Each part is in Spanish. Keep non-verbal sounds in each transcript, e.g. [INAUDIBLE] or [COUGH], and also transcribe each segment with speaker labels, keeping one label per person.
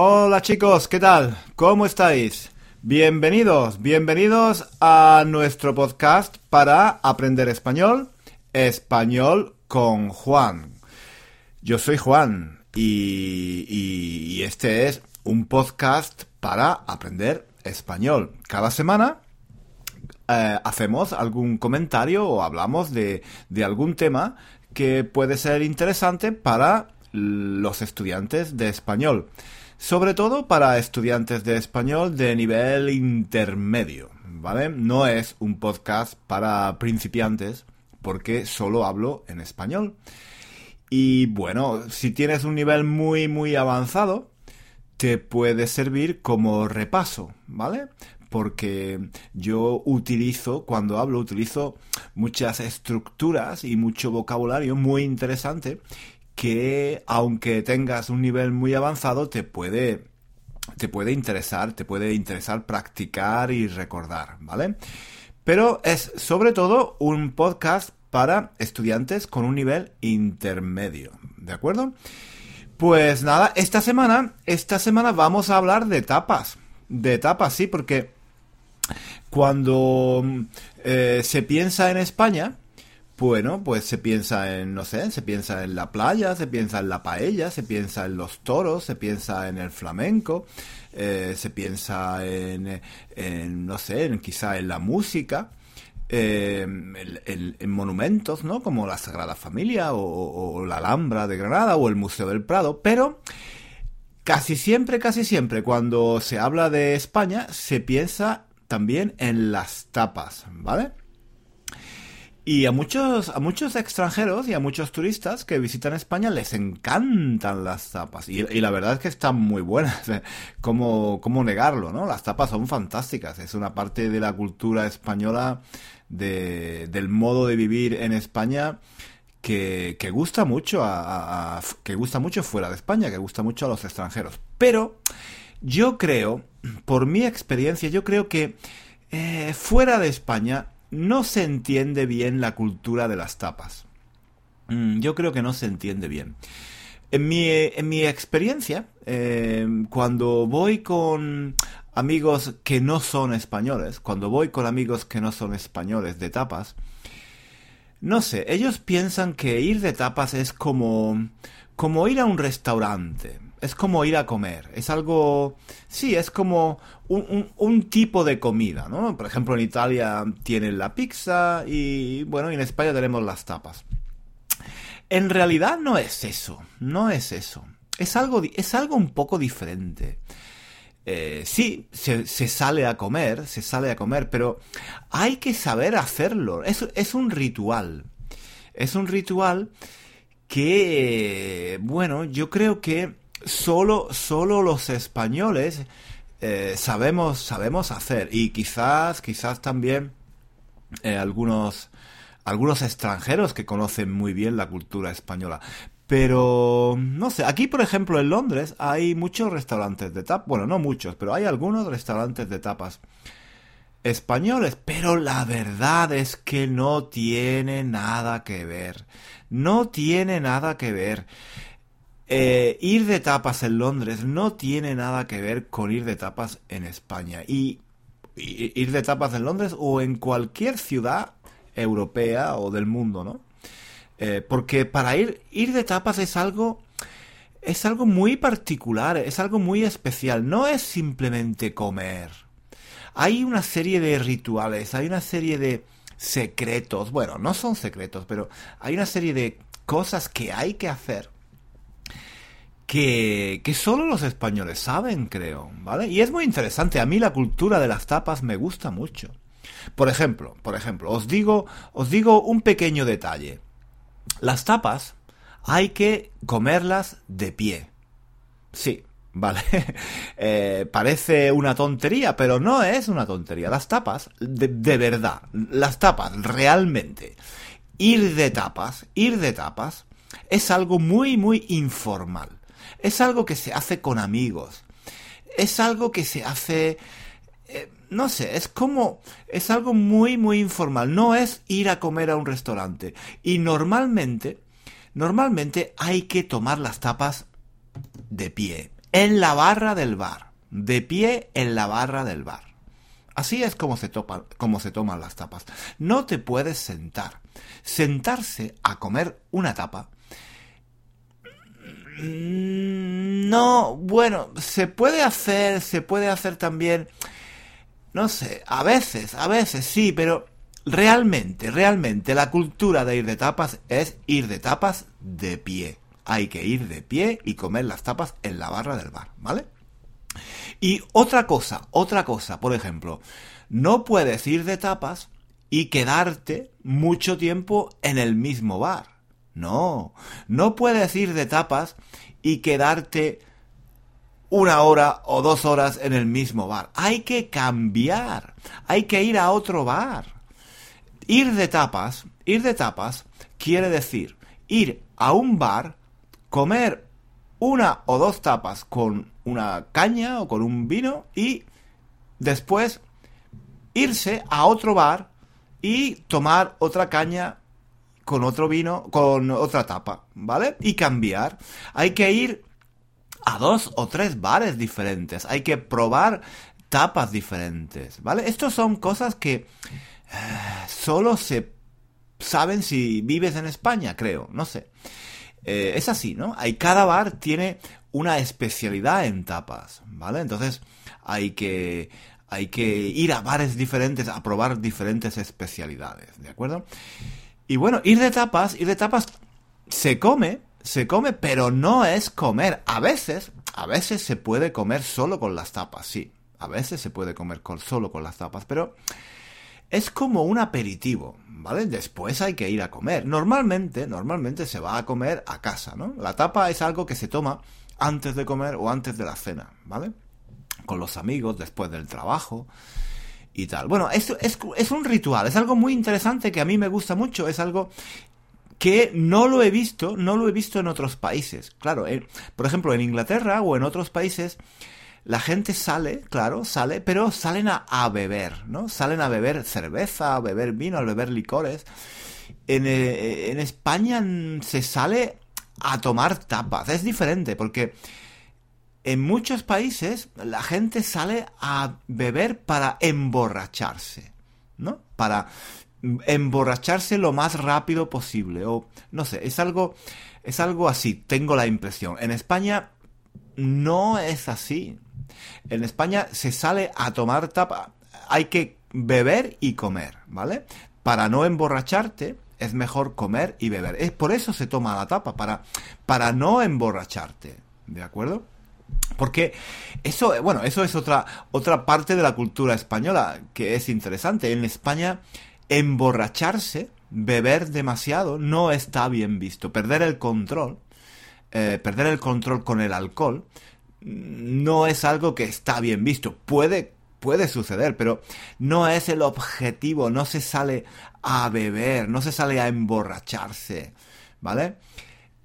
Speaker 1: Hola chicos, ¿qué tal? ¿Cómo estáis? Bienvenidos, bienvenidos a nuestro podcast para aprender español, español con Juan. Yo soy Juan y, y este es un podcast para aprender español. Cada semana eh, hacemos algún comentario o hablamos de, de algún tema que puede ser interesante para los estudiantes de español. Sobre todo para estudiantes de español de nivel intermedio, ¿vale? No es un podcast para principiantes porque solo hablo en español. Y bueno, si tienes un nivel muy, muy avanzado, te puede servir como repaso, ¿vale? Porque yo utilizo, cuando hablo, utilizo muchas estructuras y mucho vocabulario muy interesante que, aunque tengas un nivel muy avanzado, te puede, te puede interesar, te puede interesar practicar y recordar, ¿vale? Pero es sobre todo un podcast para estudiantes con un nivel intermedio, ¿de acuerdo? Pues nada, esta semana, esta semana vamos a hablar de tapas. De tapas, sí, porque cuando eh, se piensa en España, bueno, pues se piensa en, no sé, se piensa en la playa, se piensa en la paella, se piensa en los toros, se piensa en el flamenco, eh, se piensa en, no sé, en, quizá en la música. Eh, en, monumentos, ¿no? Como la Sagrada Familia o, la Alhambra de Granada o el Museo del Prado, pero casi siempre, casi siempre, cuando se habla de España, se piensa también en las tapas, ¿vale? Y a muchos, a muchos extranjeros y a muchos turistas que visitan España les encantan las tapas. Y, la verdad es que están muy buenas. [LAUGHS] ¿Cómo, ¿Cómo negarlo, no? Las tapas son fantásticas. Es una parte de la cultura española de, del modo de vivir en España que, que gusta mucho a, que gusta mucho fuera de España, que gusta mucho a los extranjeros. Pero yo creo, por mi experiencia, yo creo que eh, fuera de España no se entiende bien la cultura de las tapas. Mm, yo creo que no se entiende bien. En mi, en mi experiencia, eh, cuando voy con amigos que no son españoles, cuando voy con amigos que no son españoles de tapas, no sé, ellos piensan que ir de tapas es como, como ir a un restaurante, es como ir a comer, es algo, sí, es como un, un, tipo de comida, ¿no? Por ejemplo, en Italia tienen la pizza y, bueno, en España tenemos las tapas. En realidad no es eso, no es eso. Es algo, es algo un poco diferente. Eh, sí, se, sale a comer, se sale a comer, pero hay que saber hacerlo. Es, es un ritual. Es un ritual que, bueno, yo creo que solo, solo los españoles eh, sabemos, sabemos hacer. Y quizás, quizás también eh, algunos, algunos extranjeros que conocen muy bien la cultura española. Pero, no sé, aquí por ejemplo en Londres hay muchos restaurantes de tapas, bueno, no muchos, pero hay algunos restaurantes de tapas españoles, pero la verdad es que no tiene nada que ver. No tiene nada que ver. Eh, ir de tapas en Londres no tiene nada que ver con ir de tapas en España. y ir de tapas en Londres o en cualquier ciudad europea o del mundo, ¿no? Eh, porque para ir, ir de tapas es algo, es algo muy particular, es algo muy especial. No es simplemente comer. Hay una serie de rituales, hay una serie de secretos. Bueno, no son secretos, pero hay una serie de cosas que hay que hacer que, solo los españoles saben, creo, ¿vale? Y es muy interesante. A mí la cultura de las tapas me gusta mucho. Por ejemplo, por ejemplo, os digo, os digo un pequeño detalle. Las tapas hay que comerlas de pie. Sí, [LAUGHS] vale. Eh, parece una tontería, pero no es una tontería. Las tapas, de, de, verdad, las tapas, realmente. Ir de tapas, ir de tapas, es algo muy, muy informal. Es algo que se hace con amigos. Es algo que se hace... Eh, no sé, es como, es algo muy, muy informal. No es ir a comer a un restaurante. Y normalmente, normalmente hay que tomar las tapas de pie. en la barra del bar. De pie en la barra del bar. Así es se, como se toman las tapas. No te puedes sentar. Sentarse a comer una tapa. Mm, no, bueno, se puede hacer, se puede hacer también. No sé, a veces, a veces sí, pero realmente, realmente la cultura de ir de tapas es ir de tapas de pie. Hay que ir de pie y comer las tapas en la barra del bar, ¿vale? Y otra cosa, otra cosa, por ejemplo, no puedes ir de tapas y quedarte mucho tiempo en el mismo bar. No, no puedes ir de tapas y quedarte una hora o dos horas en el mismo bar. Hay que cambiar, hay que ir a otro bar. Ir de tapas, ir de tapas quiere decir ir a un bar, comer una o dos tapas con una caña o con un vino y después irse a otro bar y tomar otra caña con otro vino, con otra tapa, ¿vale? Y cambiar. Hay que ir a dos o tres bares diferentes. Hay que probar tapas diferentes, ¿vale? Estos son cosas que eh, solo se saben si vives en España, creo, no sé. Eh, es así, ¿no? Hay cada bar tiene una especialidad en tapas, ¿vale? Entonces hay que hay que ir a bares diferentes a probar diferentes especialidades, ¿de acuerdo? Y bueno, ir de tapas, ir de tapas se come, se come, pero no es comer. A veces, a veces se puede comer solo con las tapas, sí. A veces se puede comer con, solo con las tapas, pero es como un aperitivo, ¿vale? Después hay que ir a comer. Normalmente, normalmente se va a comer a casa, ¿no? La tapa es algo que se toma antes de comer o antes de la cena, ¿vale? Con los amigos, después del trabajo y tal. Bueno, esto es, es un ritual, es algo muy interesante que a mí me gusta mucho, es algo que no lo he visto, no lo he visto en otros países. Claro, por ejemplo, en Inglaterra o en otros países la gente sale, claro, sale, pero salen a, beber, ¿no? Salen a beber cerveza, a beber vino, a beber licores. En, eh, en España se sale a tomar tapas. Es diferente porque en muchos países la gente sale a beber para emborracharse, ¿no? Para emborracharse lo más rápido posible o no sé, es algo es algo así, tengo la impresión. En España no es así. En España se sale a tomar tapa, hay que beber y comer, ¿vale? Para no emborracharte es mejor comer y beber. Es por eso se toma la tapa, para, para no emborracharte, ¿de acuerdo? Porque eso, bueno, eso es otra, otra parte de la cultura española que es interesante. En España, emborracharse, beber demasiado, no está bien visto. Perder el control, eh, perder el control con el alcohol, no es algo que está bien visto. Puede, puede suceder, pero no es el objetivo, no se sale a beber, no se sale a emborracharse, ¿vale?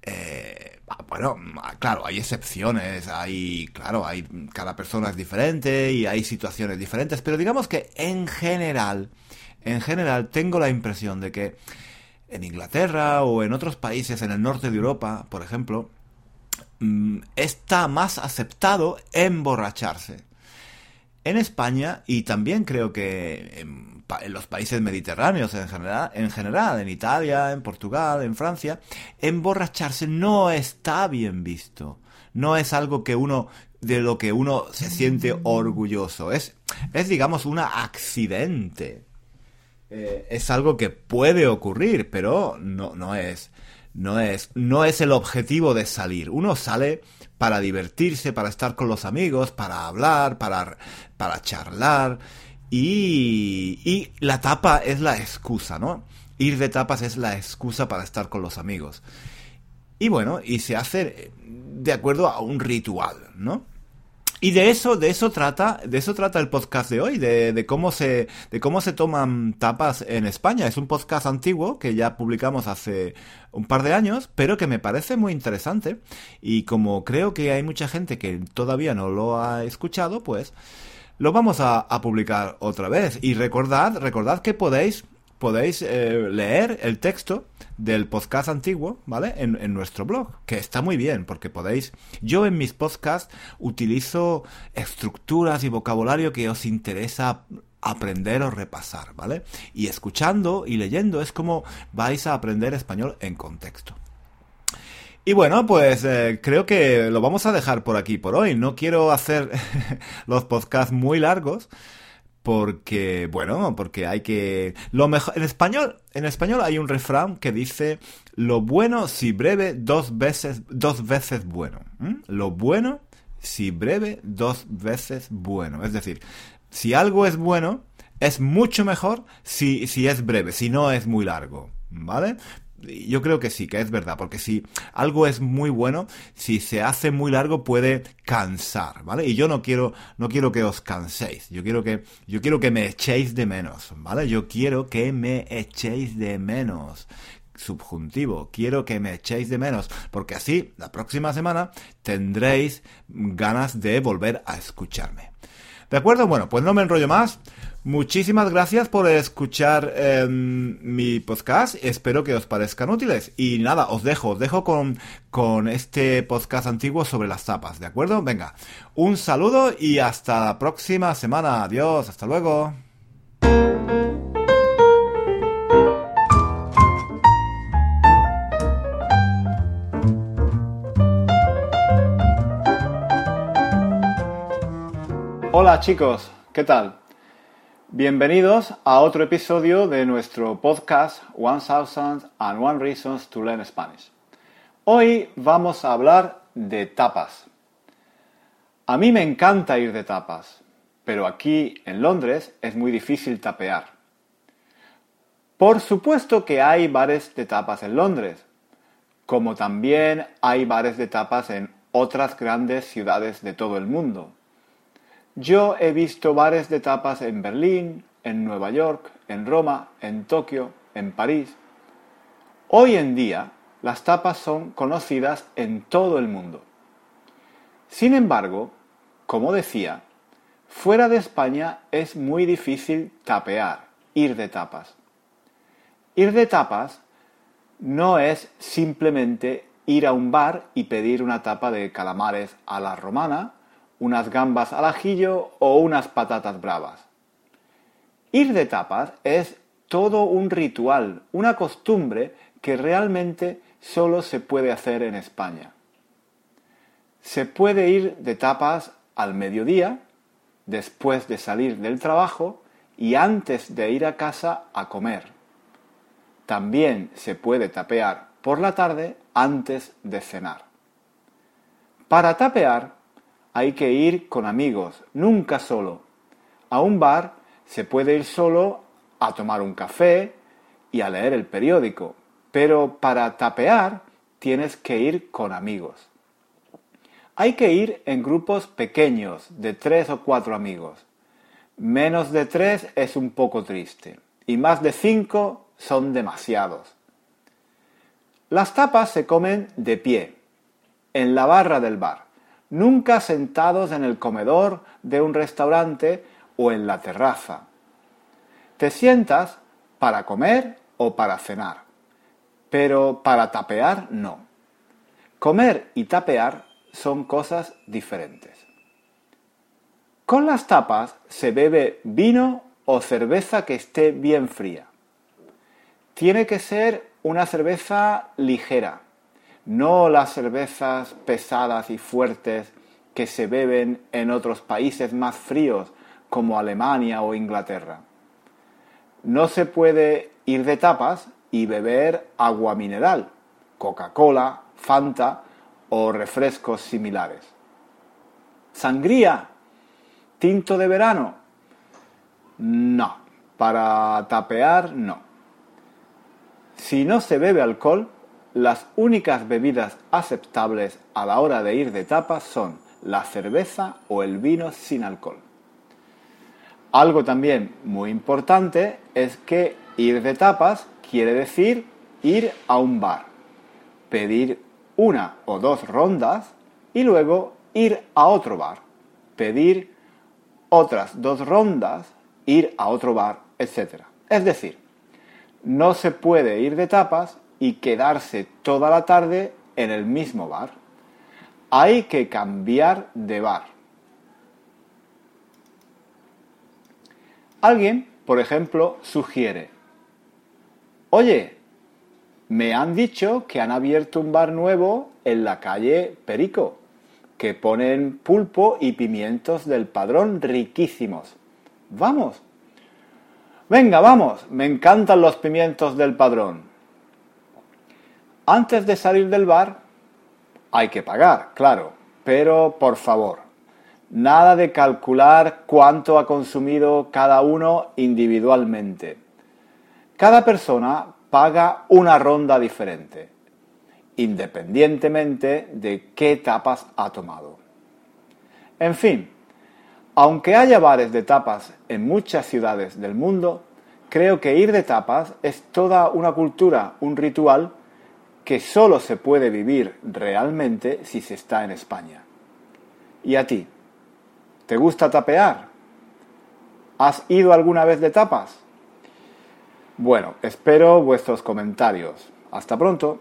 Speaker 1: Eh, bueno, claro, hay excepciones, hay, claro, hay, cada persona es diferente y hay situaciones diferentes, pero digamos que en general, en general tengo la impresión de que en Inglaterra o en otros países en el norte de Europa, por ejemplo, Mm, está más aceptado emborracharse. En España y también creo que en, los países mediterráneos en general, en general, en Italia, en Portugal, en Francia, emborracharse no está bien visto. No es algo que uno de lo que uno se siente orgulloso. Es, es digamos, un accidente. Eh, es algo que puede ocurrir, pero no, no es no es, no es el objetivo de salir. Uno sale para divertirse, para estar con los amigos, para hablar, para, para charlar. Y, y la tapa es la excusa, ¿no? Ir de tapas es la excusa para estar con los amigos. Y bueno, y se hace de acuerdo a un ritual, ¿no? Y de eso, de eso trata, de eso trata el podcast de hoy, de, cómo se, de cómo se toman tapas en España. Es un podcast antiguo que ya publicamos hace un par de años, pero que me parece muy interesante. Y como creo que hay mucha gente que todavía no lo ha escuchado, pues lo vamos a, publicar otra vez. Y recordad, recordad que podéis, podéis eh, leer el texto del podcast antiguo, ¿vale? En, nuestro blog, que está muy bien, porque podéis... Yo en mis podcasts utilizo estructuras y vocabulario que os interesa aprender o repasar, ¿vale? Y escuchando y leyendo es como vais a aprender español en contexto. Y bueno, pues eh, creo que lo vamos a dejar por aquí por hoy. No quiero hacer [LAUGHS] los podcasts muy largos porque bueno, porque hay que lo mejor en español, en español hay un refrán que dice lo bueno si breve dos veces dos veces bueno. Lo bueno si breve dos veces bueno, es decir, si algo es bueno es mucho mejor si si es breve, si no es muy largo. ¿Vale? Yo creo que sí, que es verdad, porque si algo es muy bueno, si se hace muy largo puede cansar, ¿vale? Y yo no quiero, no quiero que os canséis, yo quiero que, yo quiero que me echéis de menos, ¿vale? Yo quiero que me echéis de menos subjuntivo. Quiero que me echéis de menos, porque así la próxima semana tendréis ganas de volver a escucharme. ¿De acuerdo? Bueno, pues no me enrollo más. Muchísimas gracias por escuchar em, mi podcast. Espero que os parezcan útiles. Y nada, os dejo, os dejo con, con este podcast antiguo sobre las tapas, ¿de acuerdo? Venga, un saludo y hasta la próxima semana. Adiós, hasta luego. Hola chicos, ¿qué tal? Bienvenidos a otro episodio de nuestro podcast One Thousand and One Reasons to Learn Spanish. Hoy vamos a hablar de tapas. A mí me encanta ir de tapas, pero aquí en Londres es muy difícil tapear. Por supuesto que hay bares de tapas en Londres, como también hay bares de tapas en otras grandes ciudades de todo el mundo. Yo he visto bares de tapas en Berlín, en Nueva York, en Roma, en Tokio, en París. Hoy en día las tapas son conocidas en todo el mundo. Sin embargo, como decía, fuera de España es muy difícil tapear, ir de tapas. Ir de tapas no es simplemente ir a un bar y pedir una tapa de calamares a la romana unas gambas al ajillo o unas patatas bravas. Ir de tapas es todo un ritual, una costumbre que realmente solo se puede hacer en España. Se puede ir de tapas al mediodía, después de salir del trabajo y antes de ir a casa a comer. También se puede tapear por la tarde antes de cenar. Para tapear hay que ir con amigos, nunca solo. A un bar se puede ir solo a tomar un café y a leer el periódico, pero para tapear tienes que ir con amigos. Hay que ir en grupos pequeños, de tres o cuatro amigos. Menos de tres es un poco triste y más de cinco son demasiados. Las tapas se comen de pie, en la barra del bar nunca sentados en el comedor de un restaurante o en la terraza. Te sientas para comer o para cenar, pero para tapear no. Comer y tapear son cosas diferentes. Con las tapas se bebe vino o cerveza que esté bien fría. Tiene que ser una cerveza ligera, no las cervezas pesadas y fuertes que se beben en otros países más fríos como Alemania o Inglaterra. No se puede ir de tapas y beber agua mineral, Coca-Cola, Fanta o refrescos similares. Sangría, tinto de verano. No, para tapear no. Si no se bebe alcohol, las únicas bebidas aceptables a la hora de ir de tapas son la cerveza o el vino sin alcohol. Algo también muy importante es que ir de tapas quiere decir ir a un bar, pedir una o dos rondas y luego ir a otro bar, pedir otras dos rondas, ir a otro bar, etc. Es decir, no se puede ir de tapas y quedarse toda la tarde en el mismo bar. Hay que cambiar de bar. Alguien, por ejemplo, sugiere, oye, me han dicho que han abierto un bar nuevo en la calle Perico, que ponen pulpo y pimientos del padrón riquísimos. Vamos. Venga, vamos, me encantan los pimientos del padrón. Antes de salir del bar, hay que pagar, claro, pero por favor, nada de calcular cuánto ha consumido cada uno individualmente. Cada persona paga una ronda diferente, independientemente de qué tapas ha tomado. En fin, aunque haya bares de tapas en muchas ciudades del mundo, creo que ir de tapas es toda una cultura, un ritual que solo se puede vivir realmente si se está en España. ¿Y a ti? ¿Te gusta tapear? ¿Has ido alguna vez de tapas? Bueno, espero vuestros comentarios. Hasta pronto.